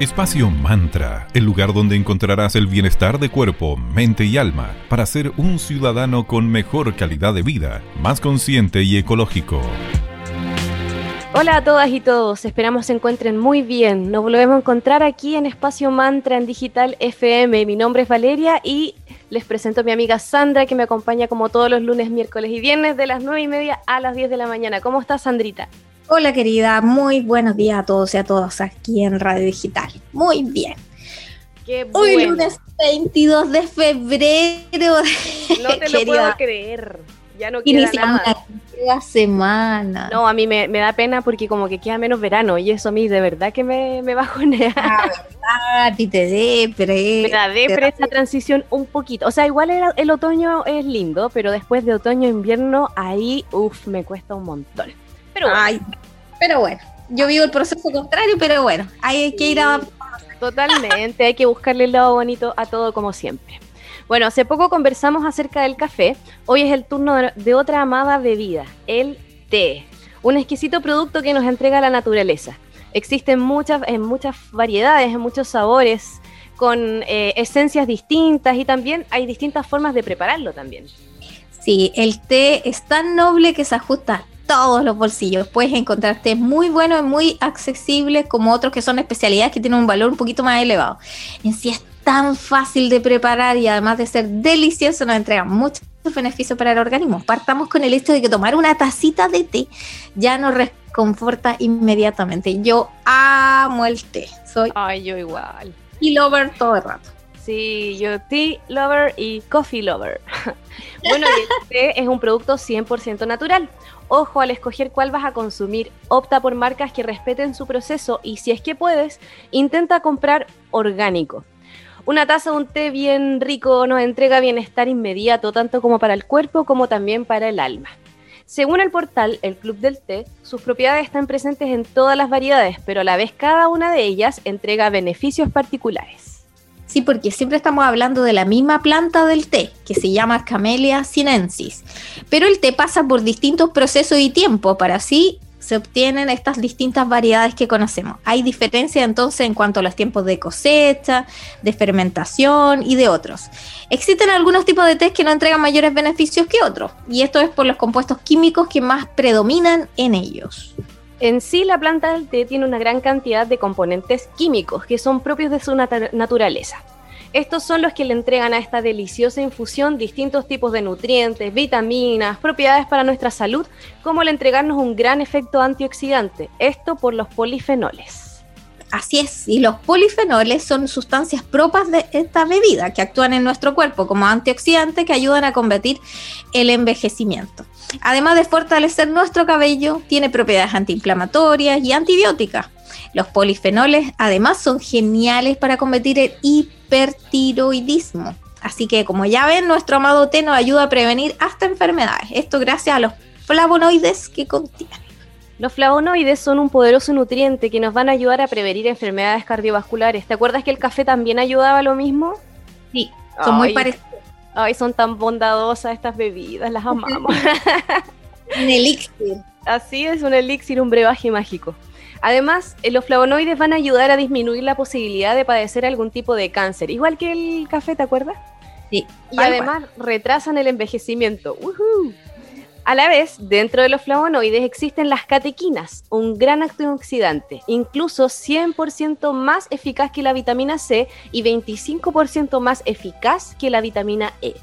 Espacio Mantra, el lugar donde encontrarás el bienestar de cuerpo, mente y alma para ser un ciudadano con mejor calidad de vida, más consciente y ecológico. Hola a todas y todos, esperamos se encuentren muy bien. Nos volvemos a encontrar aquí en Espacio Mantra en Digital FM. Mi nombre es Valeria y les presento a mi amiga Sandra que me acompaña como todos los lunes, miércoles y viernes de las 9 y media a las 10 de la mañana. ¿Cómo estás, Sandrita? Hola querida, muy buenos días a todos y a todas aquí en Radio Digital. Muy bien. Qué Hoy lunes 22 de febrero. No te lo puedo creer. Ya no queda Iniciamos nada. la semana. No, a mí me, me da pena porque como que queda menos verano y eso a mí de verdad que me, me bajonea. La verdad, a ti te depre. Me da depre esa transición un poquito. O sea, igual el, el otoño es lindo, pero después de otoño a invierno, ahí, uff, me cuesta un montón. Pero bueno, Ay, pero bueno, yo vivo el proceso contrario, pero bueno, hay que ir a... totalmente, hay que buscarle el lado bonito a todo como siempre. Bueno, hace poco conversamos acerca del café. Hoy es el turno de, otra amada bebida, el té. Un exquisito producto que nos entrega la naturaleza. Existen muchas, en muchas variedades, en muchos sabores, con eh, esencias distintas y también hay distintas formas de prepararlo también. Sí, el té es tan noble que se ajusta a todos los bolsillos. Puedes encontrar té muy buenos y muy accesibles como otros que son especialidades que tienen un valor un poquito más elevado. En sí es tan fácil de preparar y además de ser delicioso nos entrega muchos beneficios para el organismo. Partamos con el hecho de que tomar una tacita de té ya nos reconforta inmediatamente. Yo amo el té. Soy Ay, yo igual. tea lover todo el rato. Sí, yo tea lover y coffee lover. bueno, y el té es un producto 100% natural. Ojo al escoger cuál vas a consumir. Opta por marcas que respeten su proceso y si es que puedes, intenta comprar orgánico. Una taza de un té bien rico nos entrega bienestar inmediato, tanto como para el cuerpo como también para el alma. Según el portal El Club del Té, sus propiedades están presentes en todas las variedades, pero a la vez cada una de ellas entrega beneficios particulares. Sí, porque siempre estamos hablando de la misma planta del té, que se llama Camellia sinensis. Pero el té pasa por distintos procesos y tiempos, para así se obtienen estas distintas variedades que conocemos. Hay diferencia entonces en cuanto a los tiempos de cosecha, de fermentación y de otros. Existen algunos tipos de té que no entregan mayores beneficios que otros, y esto es por los compuestos químicos que más predominan en ellos. En sí, la planta del té tiene una gran cantidad de componentes químicos que son propios de su nat- naturaleza. Estos son los que le entregan a esta deliciosa infusión distintos tipos de nutrientes, vitaminas, propiedades para nuestra salud, como el entregarnos un gran efecto antioxidante, esto por los polifenoles. Así es, y los polifenoles son sustancias propias de esta bebida que actúan en nuestro cuerpo como antioxidantes que ayudan a combatir el envejecimiento. Además de fortalecer nuestro cabello, tiene propiedades antiinflamatorias y antibióticas. Los polifenoles además son geniales para combatir el hipertiroidismo. Así que como ya ven, nuestro amado té nos ayuda a prevenir hasta enfermedades. Esto gracias a los flavonoides que contiene. Los flavonoides son un poderoso nutriente que nos van a ayudar a prevenir enfermedades cardiovasculares. ¿Te acuerdas que el café también ayudaba a lo mismo? Sí, son muy parecidos. Ay, son tan bondadosas estas bebidas, las amamos. Un elixir. Así es, un elixir, un brebaje mágico. Además, eh, los flavonoides van a ayudar a disminuir la posibilidad de padecer algún tipo de cáncer, igual que el café, ¿te acuerdas? Sí, Y además retrasan el envejecimiento. ¡Ujú! A la vez, dentro de los flavonoides existen las catequinas, un gran antioxidante, incluso 100% más eficaz que la vitamina C y 25% más eficaz que la vitamina E.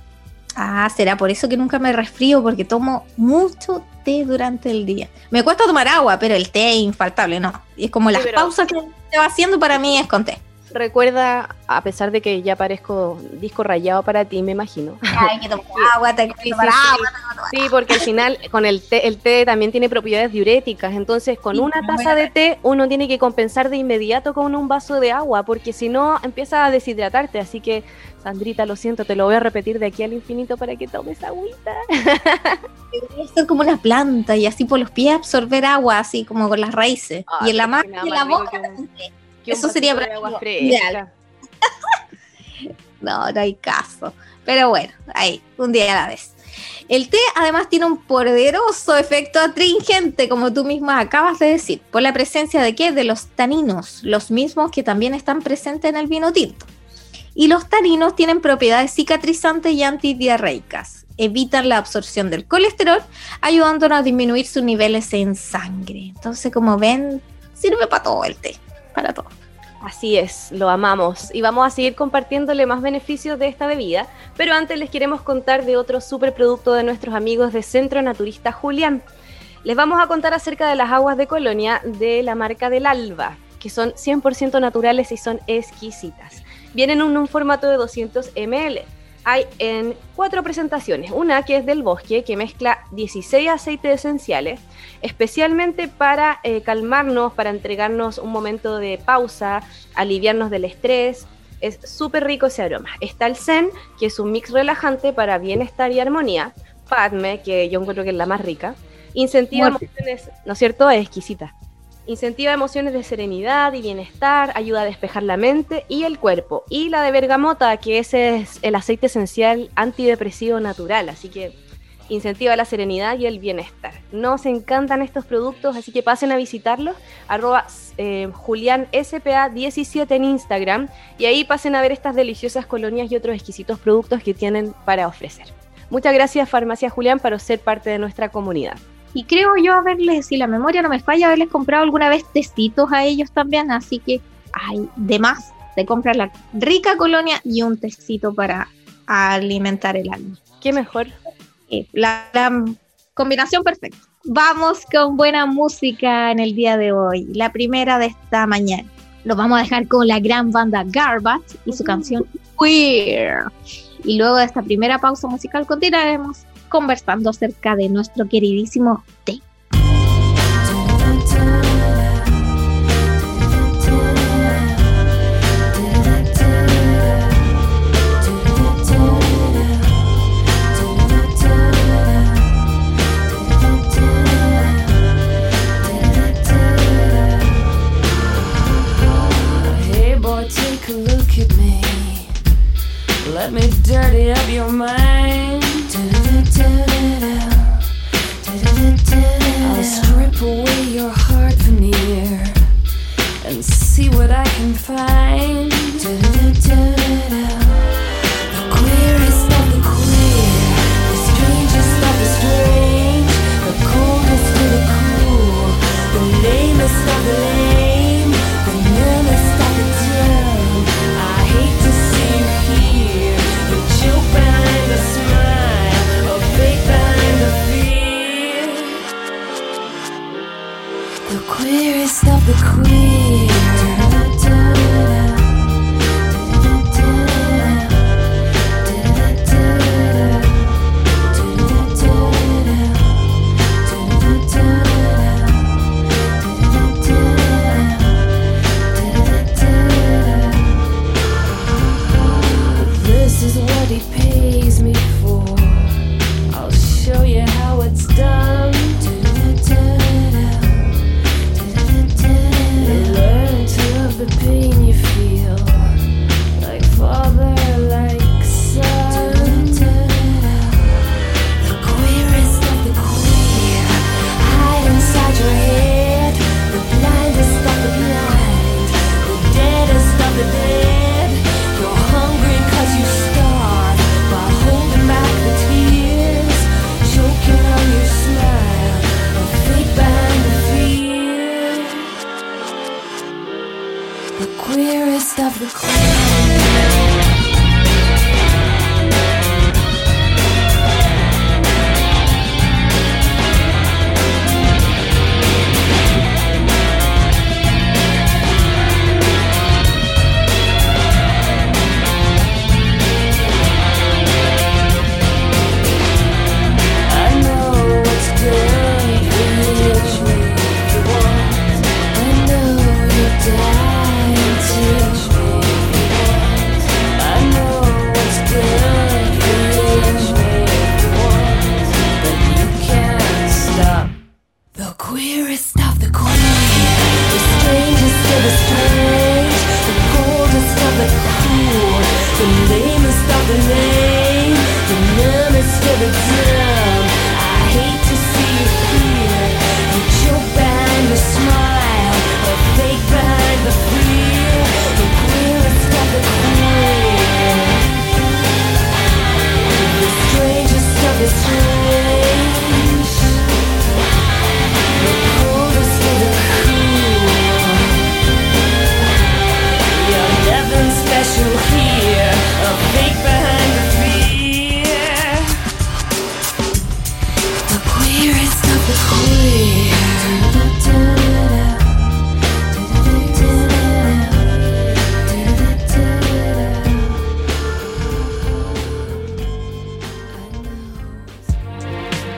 Ah, será por eso que nunca me resfrío, porque tomo mucho té durante el día. Me cuesta tomar agua, pero el té es infaltable, ¿no? Y es como Sí, las pausas que te va haciendo para mí es con té. Recuerda, a pesar de que ya parezco disco rayado para ti, me imagino. Hay que agua, que Sí, tomar sí, sí. agua. Sí, porque al final con el té, el té también tiene propiedades diuréticas, entonces con una taza de té uno tiene que compensar de inmediato con un vaso de agua, porque si no empieza a deshidratarte, así que Sandrita, lo siento, te lo voy a repetir de aquí al infinito para que tomes agüita. Ser como una planta y así por los pies absorber agua, así como con las raíces. Ah, y en la mano y en la boca. que. Que Eso sería para agua fresca. No, no hay caso. Pero bueno, ahí, un día a la vez. El té además tiene un poderoso efecto astringente, como tú misma acabas de decir, por la presencia de qué? De los taninos, los mismos que también están presentes en el vino tinto. Y los taninos tienen propiedades cicatrizantes y antidiarreicas. Evitan la absorción del colesterol, ayudándonos a disminuir sus niveles en sangre. Entonces, como ven, sirve para todo el té, para todo. Así es, lo amamos y vamos a seguir compartiéndole más beneficios de esta bebida, pero antes les queremos contar de otro superproducto de nuestros amigos de Centro Naturista Julián. Les vamos a contar acerca de las aguas de colonia de la marca del Alba, que son 100% naturales y son exquisitas. Vienen en un formato de 200 ml hay en cuatro presentaciones. Una que es del bosque, que mezcla 16 aceites esenciales, especialmente para eh, calmarnos, para entregarnos un momento de pausa, aliviarnos del estrés. Es súper rico ese aroma. Está el Zen, que es un mix relajante para bienestar y armonía. Padme, que yo encuentro que es la más rica. Incentiva emociones, ¿no es cierto? Es exquisita. Incentiva emociones de serenidad y bienestar, ayuda a despejar la mente y el cuerpo. Y la de bergamota, que ese es el aceite esencial antidepresivo natural, así que incentiva la serenidad y el bienestar. Nos encantan estos productos, así que pasen a visitarlos, arroba eh, julianspa17 en Instagram, y ahí pasen a ver estas deliciosas colonias y otros exquisitos productos que tienen para ofrecer. Muchas gracias Farmacia Julián por ser parte de nuestra comunidad. Y creo yo haberles, si la memoria no me falla, haberles comprado alguna vez tecitos a ellos también. Así que hay de más de comprar la rica colonia y un tecito para alimentar el alma. ¿Qué mejor? Eh, la, combinación perfecta. Vamos con buena música en el día de hoy. La primera de esta mañana. Lo vamos a dejar con la gran banda Garbage y su canción Queer. Y luego de esta primera pausa musical continuaremos conversando acerca de nuestro queridísimo té. The queerest of the queer. strangers to the strange The coldest of the cool. The lamest of the lame. The dumbest the dumb. I hate to see you fear behind the smile. Fake behind the The of the The strangest of the strange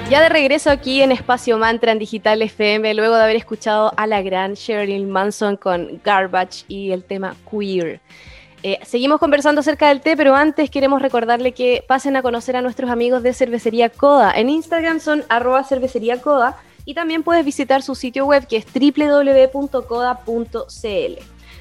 Ya de regreso aquí en Espacio Mantra en Digital FM, luego de haber escuchado a la gran Sherilyn Manson con Garbage y el tema Queer. Eh, seguimos conversando acerca del té, pero antes queremos recordarle que pasen a conocer a nuestros amigos de Cervecería Coda. En Instagram son arroba cervecería Coda y también puedes visitar su sitio web que es www.coda.cl.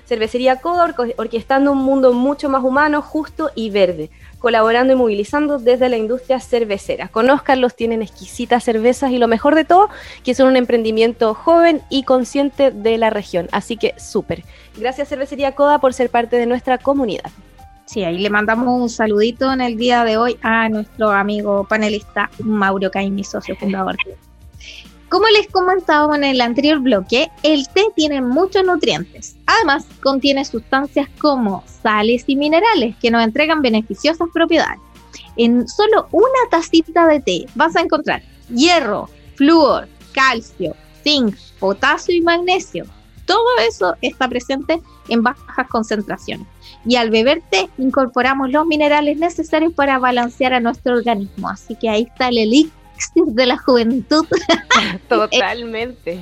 Cervecería Coda orquestando un mundo mucho más humano, justo y verde colaborando y movilizando desde la industria cervecera. Conozcanlos, tienen exquisitas cervezas y lo mejor de todo, que son un emprendimiento joven y consciente de la región. Así que súper. Gracias Cervecería Coda por ser parte de nuestra comunidad. Sí, ahí le mandamos un saludito en el día de hoy a nuestro amigo panelista Mauro Caimi, socio fundador. Como les comentaba en el anterior bloque, el té tiene muchos nutrientes. Además, contiene sustancias como sales y minerales que nos entregan beneficiosas propiedades. En solo una tacita de té vas a encontrar hierro, flúor, calcio, zinc, potasio y magnesio. Todo eso está presente en bajas concentraciones. Y al beber té incorporamos los minerales necesarios para balancear a nuestro organismo. Así que ahí está el elixir de la juventud. Totalmente.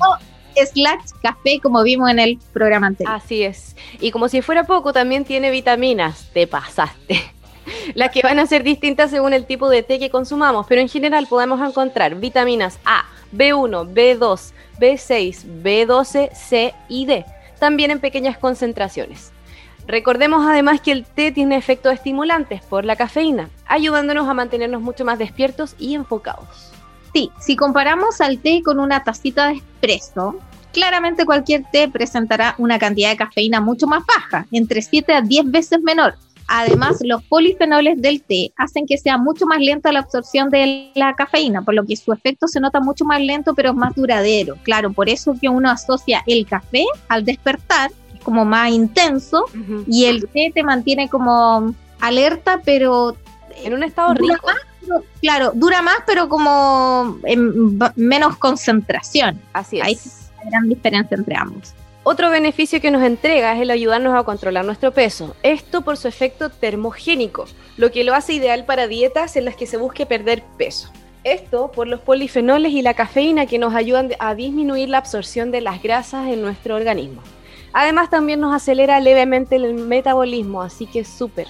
Slash café, como vimos en el programa anterior. Así es. Y como si fuera poco, también tiene vitaminas. Te pasaste. Las que van a ser distintas según el tipo de té que consumamos, pero en general podemos encontrar vitaminas A, B1, B2, B6, B12, C y D, también en pequeñas concentraciones. Recordemos además que el té tiene efectos estimulantes por la cafeína, ayudándonos a mantenernos mucho más despiertos y enfocados. Sí, si comparamos al té con una tacita de espresso, claramente cualquier té presentará una cantidad de cafeína mucho más baja, entre 7 a 10 veces menor. Además, los polifenoles del té hacen que sea mucho más lenta la absorción de la cafeína, por lo que su efecto se nota mucho más lento, pero es más duradero. Claro, por eso que uno asocia el café al despertar como más intenso y el té te mantiene como alerta, pero en un estado rico. Claro, dura más, pero como en menos concentración. Así es. Hay una gran diferencia entre ambos. Otro beneficio que nos entrega es el ayudarnos a controlar nuestro peso. Esto por su efecto termogénico, lo que lo hace ideal para dietas en las que se busque perder peso. Esto por los polifenoles y la cafeína que nos ayudan a disminuir la absorción de las grasas en nuestro organismo. Además también nos acelera levemente el metabolismo, así que súper.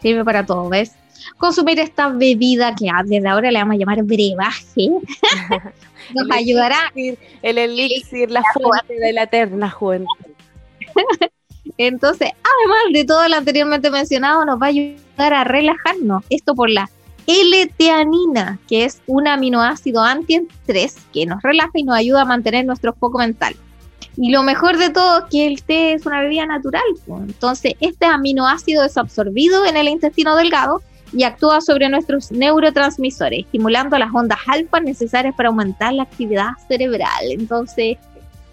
Sirve para todo, ¿ves? Consumir esta bebida que desde ahora le vamos a llamar brebaje nos ayudará. el elixir, la fuente de la eterna juventud. Entonces, además de todo lo anteriormente mencionado, nos va a ayudar a relajarnos. Esto por la L-teanina, que es un aminoácido antiestrés que nos relaja y nos ayuda a mantener nuestro foco mental. Y lo mejor de todo es que el té es una bebida natural. Entonces, este aminoácido es absorbido en el intestino delgado y actúa sobre nuestros neurotransmisores, estimulando las ondas alfa necesarias para aumentar la actividad cerebral. Entonces,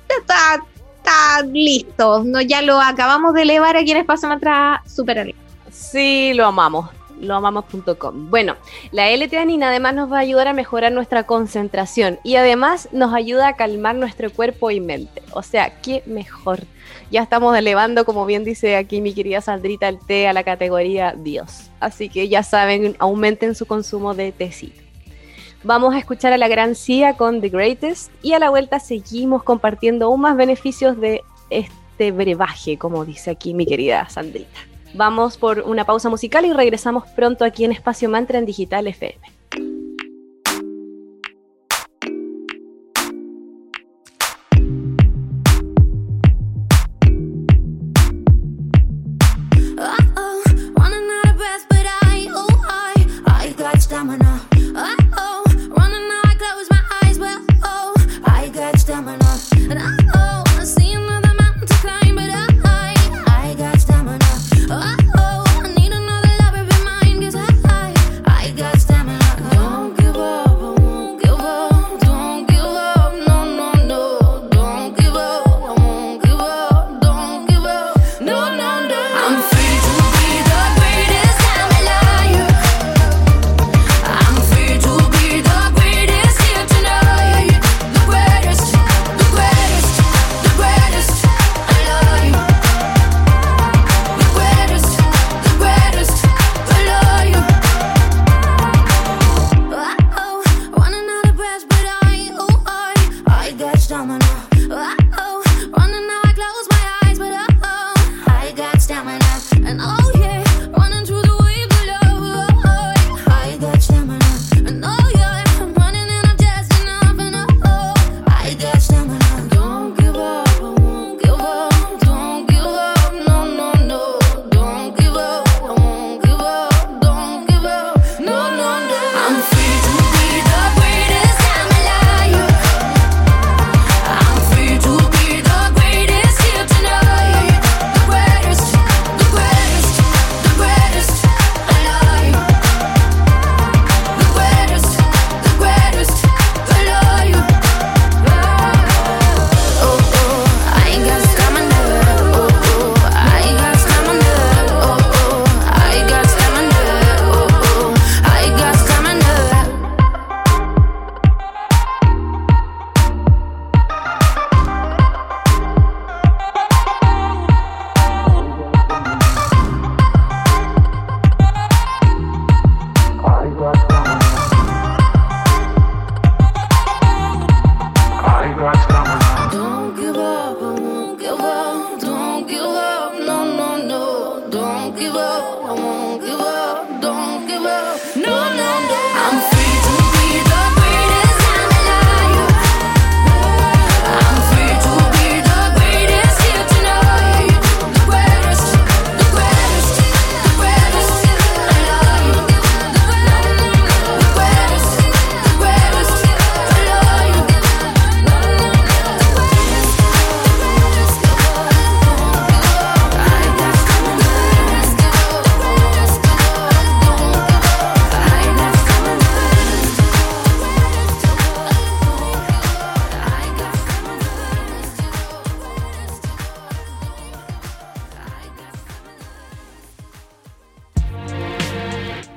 está, está listo. No, ya lo acabamos de elevar aquí en Espacio Mantra Super Sí, lo amamos loamamos.com. Bueno, la L-teanina además nos va a ayudar a mejorar nuestra concentración y además nos ayuda a calmar nuestro cuerpo y mente. O sea, qué mejor. Ya estamos elevando, como bien dice aquí mi querida Sandrita, el té a la categoría Dios. Así que ya saben, aumenten su consumo de tecito. Vamos a escuchar a la gran Cia con The Greatest y a la vuelta seguimos compartiendo aún más beneficios de este brebaje, como dice aquí mi querida Sandrita. Vamos por una pausa musical y regresamos pronto aquí en Espacio Mantra en Digital FM.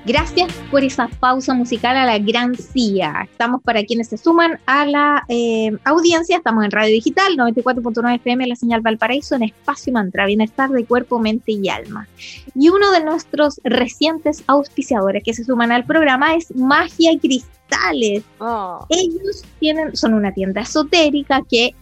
Gracias por esa pausa musical a la gran CIA. Estamos para quienes se suman a la eh, audiencia. Estamos en Radio Digital 94.9 FM, la señal Valparaíso, en Espacio Mantra, Bienestar de Cuerpo, Mente y Alma. Y uno de nuestros recientes auspiciadores que se suman al programa es Magia y Cristales. Oh. Ellos tienen, son una tienda esotérica que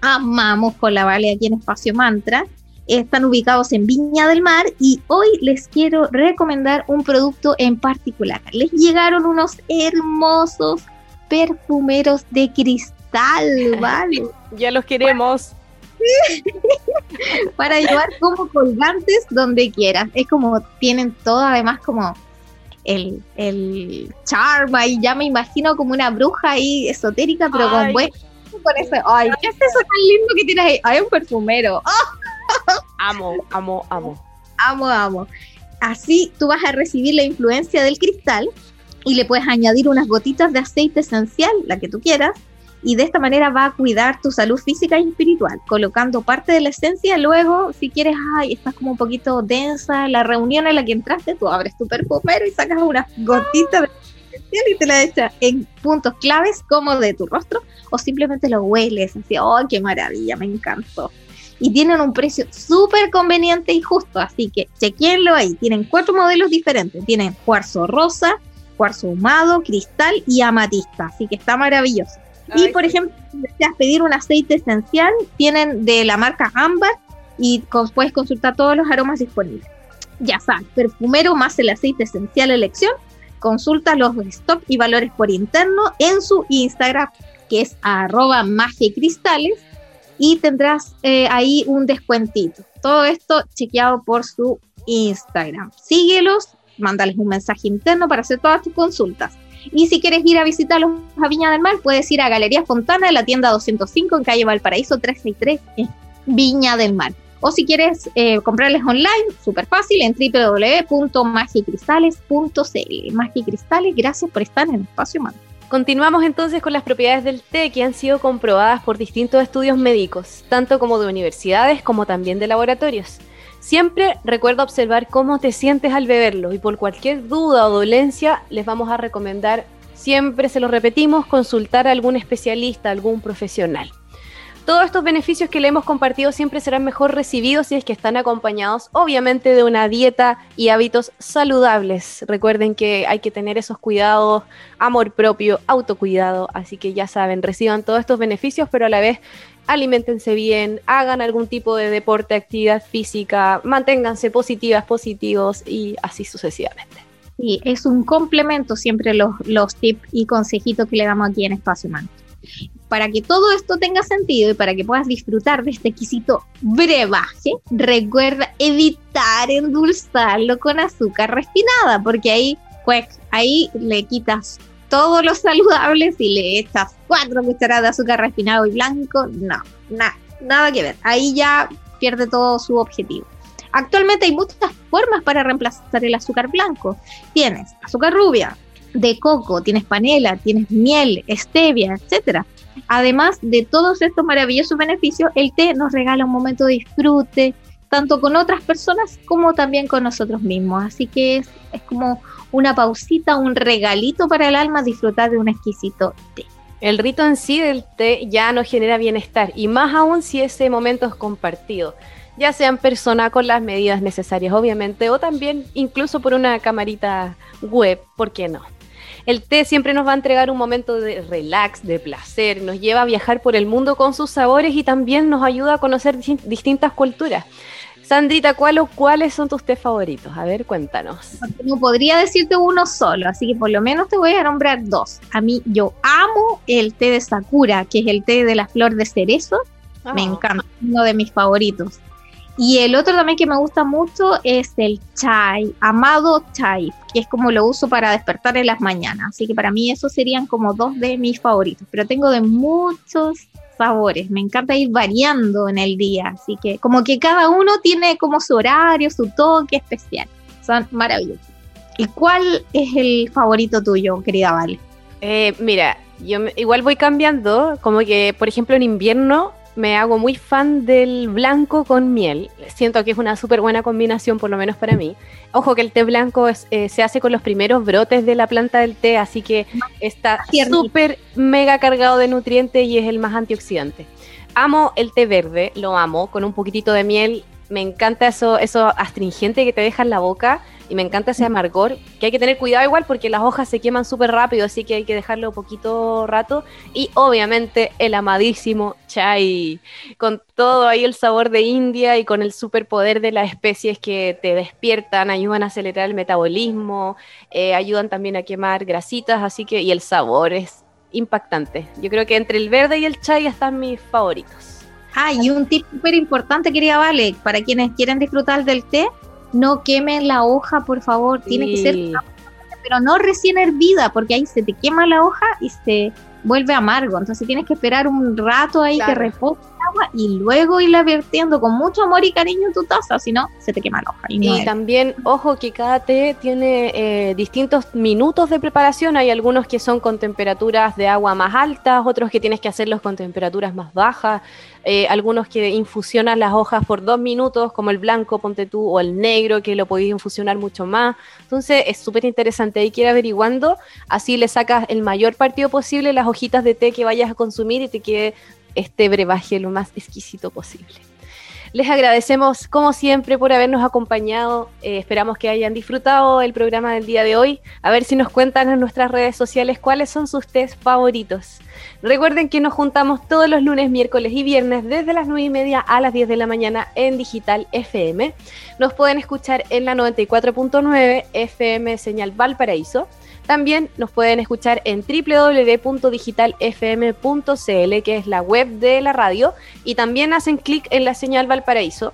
amamos con la Vale aquí en Espacio Mantra están ubicados en Viña del Mar y hoy les quiero recomendar un producto en particular. Les llegaron unos hermosos perfumeros de cristal, ¿vale? ya los queremos. Para llevar como colgantes donde quieras. Es como tienen todo además como el, el charma y ya me imagino como una bruja ahí esotérica, pero con buen... Ay, ¿qué es eso tan lindo que tienes ahí? Hay un perfumero. ¡Oh! Amo, amo, amo. Amo, amo. Así tú vas a recibir la influencia del cristal y le puedes añadir unas gotitas de aceite esencial, la que tú quieras, y de esta manera va a cuidar tu salud física y espiritual, colocando parte de la esencia. Luego, si quieres, ay, estás como un poquito densa, la reunión en la que entraste, tú abres tu perfumero y sacas unas gotitas de esencial y te la echas en puntos claves como de tu rostro, o simplemente lo hueles, así, oh, qué maravilla, me encantó y tienen un precio súper conveniente y justo, así que chequenlo ahí. Tienen cuatro modelos diferentes, tienen cuarzo rosa, cuarzo ahumado, cristal y amatista, así que está maravilloso. y por ejemplo, si deseas pedir un aceite esencial, tienen de la marca Amber y puedes consultar todos los aromas disponibles. Ya sabes, perfumero más el aceite esencial elección. Consulta los stock y valores por interno en su Instagram, que es arroba magia cristales y tendrás eh, ahí un descuentito. Todo esto chequeado por su Instagram. Síguelos, mándales un mensaje interno para hacer todas tus consultas. Y si quieres ir a visitarlos a Viña del Mar, puedes ir a Galería Fontana, la tienda 205 en calle Valparaíso 363, en Viña del Mar. O si quieres eh, comprarles online, súper fácil, en www.magicristales.cl. Magicristales, gracias por estar en Espacio Mar. Continuamos entonces con las propiedades del té que han sido comprobadas por distintos estudios médicos, tanto como de universidades como también de laboratorios. Siempre recuerda observar cómo te sientes al beberlo y por cualquier duda o dolencia les vamos a recomendar, siempre se lo repetimos, consultar a algún especialista, algún profesional. Todos estos beneficios que le hemos compartido siempre serán mejor recibidos si es que están acompañados, obviamente, de una dieta y hábitos saludables. Recuerden que hay que tener esos cuidados, amor propio, autocuidado. Así que ya saben, reciban todos estos beneficios, pero a la vez alimentense bien, hagan algún tipo de deporte, actividad física, manténganse positivas, positivos y así sucesivamente. Sí, es un complemento siempre los, los tips y consejitos que le damos aquí en Espacio Humano para que todo esto tenga sentido y para que puedas disfrutar de este exquisito brebaje, recuerda evitar endulzarlo con azúcar refinada, porque ahí, pues, ahí le quitas todos los saludables y le echas cuatro cucharadas de azúcar refinado y blanco. No, nada, nada que ver. Ahí ya pierde todo su objetivo. Actualmente hay muchas formas para reemplazar el azúcar blanco. Tienes azúcar rubia, de coco, tienes panela, tienes miel, stevia, etcétera. Además de todos estos maravillosos beneficios, el té nos regala un momento de disfrute, tanto con otras personas como también con nosotros mismos. Así que es, como una pausita, un regalito para el alma disfrutar de un exquisito té. El rito en sí del té ya nos genera bienestar y más aún si ese momento es compartido, ya sea en persona con las medidas necesarias obviamente o también incluso por una camarita web, ¿por qué no? El té siempre nos va a entregar un momento de relax, de placer, nos lleva a viajar por el mundo con sus sabores y también nos ayuda a conocer distintas culturas. Sandrita, ¿cuál o cuáles son tus té favoritos? A ver, cuéntanos. No podría decirte uno solo, así que por lo menos te voy a nombrar dos. A mí, yo amo el té de Sakura, que es el té de la flor de cerezo. Me ah. encanta, uno de mis favoritos. Y el otro también que me gusta mucho es el chai, amado chai, que es como lo uso para despertar en las mañanas. Así que para mí esos serían como dos de mis favoritos, pero tengo de muchos sabores. Me encanta ir variando en el día, así que como que cada uno tiene como su horario, su toque especial. Son maravillosos. ¿Y cuál es el favorito tuyo, querida Vale? Eh, mira, yo igual voy cambiando, como que por ejemplo en invierno me hago muy fan del blanco con miel. Siento que es una súper buena combinación, por lo menos para mí. Ojo que el té blanco eh, se hace con los primeros brotes de la planta del té, así que está súper mega cargado de nutrientes y es el más antioxidante. Amo el té verde, lo amo, con un poquitito de miel. Me encanta eso, eso astringente que te deja en la boca y me encanta ese amargor, que hay que tener cuidado igual porque las hojas se queman súper rápido, así que hay que dejarlo poquito rato. Y obviamente el amadísimo chai, con todo ahí el sabor de India y con el superpoder de las especies que te despiertan, ayudan a acelerar el metabolismo, eh, ayudan también a quemar grasitas, así que, y el sabor es impactante. Yo creo que entre el verde y el chai están mis favoritos. Ah, y un tip súper importante, quería Vale, para quienes quieren disfrutar del té, no quemen la hoja, por favor, tiene que ser, pero no recién hervida, porque ahí se te quema la hoja y se vuelve amargo, entonces tienes que esperar un rato ahí que repose agua y luego irla vertiendo con mucho amor y cariño en tu taza, si no, se te quema la hoja. Y, también, ojo que cada té tiene eh, distintos minutos de preparación, hay algunos que son con temperaturas de agua más altas, otros que tienes que hacerlos con temperaturas más bajas, eh, algunos que infusionan las hojas por dos minutos, como el blanco, ponte tú, o el negro, que lo podéis infusionar mucho más. Entonces es súper interesante, hay que ir averiguando, así le sacas el mayor partido posible las hojitas de té que vayas a consumir y te quede este brebaje lo más exquisito posible. Les agradecemos, como siempre, por habernos acompañado. Eh, esperamos que hayan disfrutado el programa del día de hoy. A ver si nos cuentan en nuestras redes sociales cuáles son sus test favoritos. Recuerden que nos juntamos todos los lunes, miércoles y viernes desde las 9 y media a las 10 de la mañana en Digital FM. Nos pueden escuchar en la 94.9 FM Señal Valparaíso también nos pueden escuchar en www.digitalfm.cl, que es la web de la radio, y también hacen clic en la señal Valparaíso.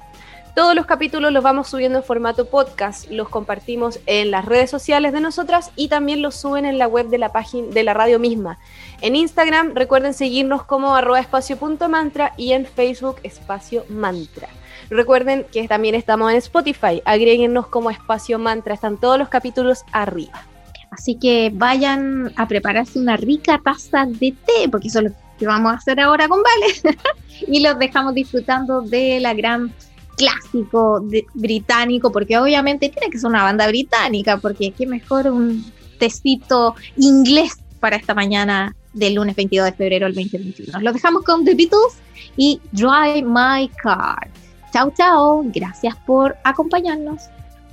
Todos los capítulos los vamos subiendo en formato podcast, los compartimos en las redes sociales de nosotras y también los suben en la web de la página de la radio misma. En Instagram recuerden seguirnos como arroba espacio.mantra y en Facebook espacio mantra. Recuerden que también estamos en Spotify, agréguennos como espacio mantra, están todos los capítulos arriba. Así que vayan a prepararse una rica taza de té, porque eso es lo que vamos a hacer ahora con Vale. y los dejamos disfrutando de la gran clásico británico, porque obviamente tiene que ser una banda británica, porque qué mejor un tecito inglés para esta mañana del lunes 22 de febrero del 2021. Los dejamos con The Beatles y Drive My Car. Chao, chao. Gracias por acompañarnos.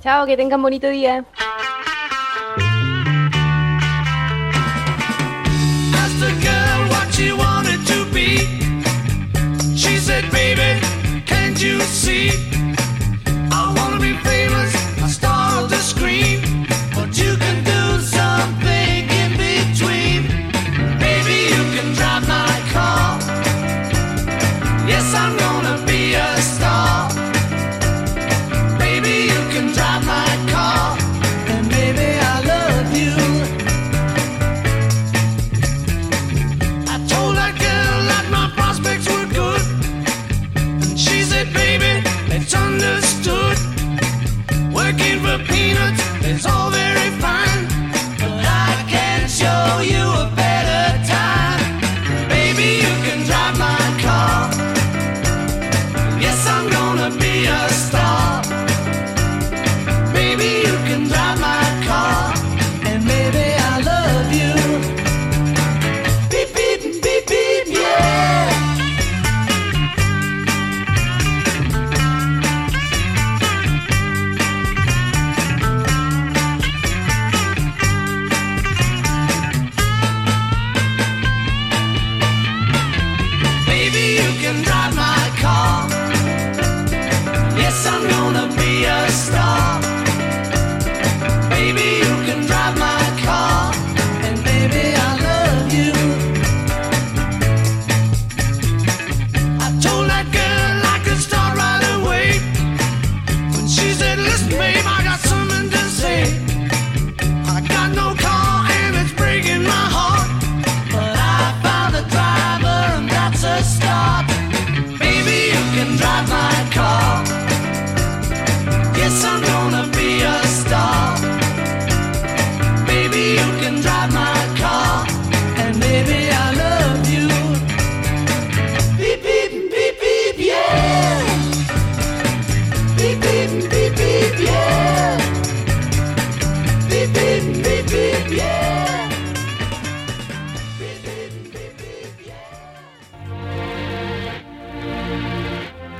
Chao, que tengan bonito día. she you want.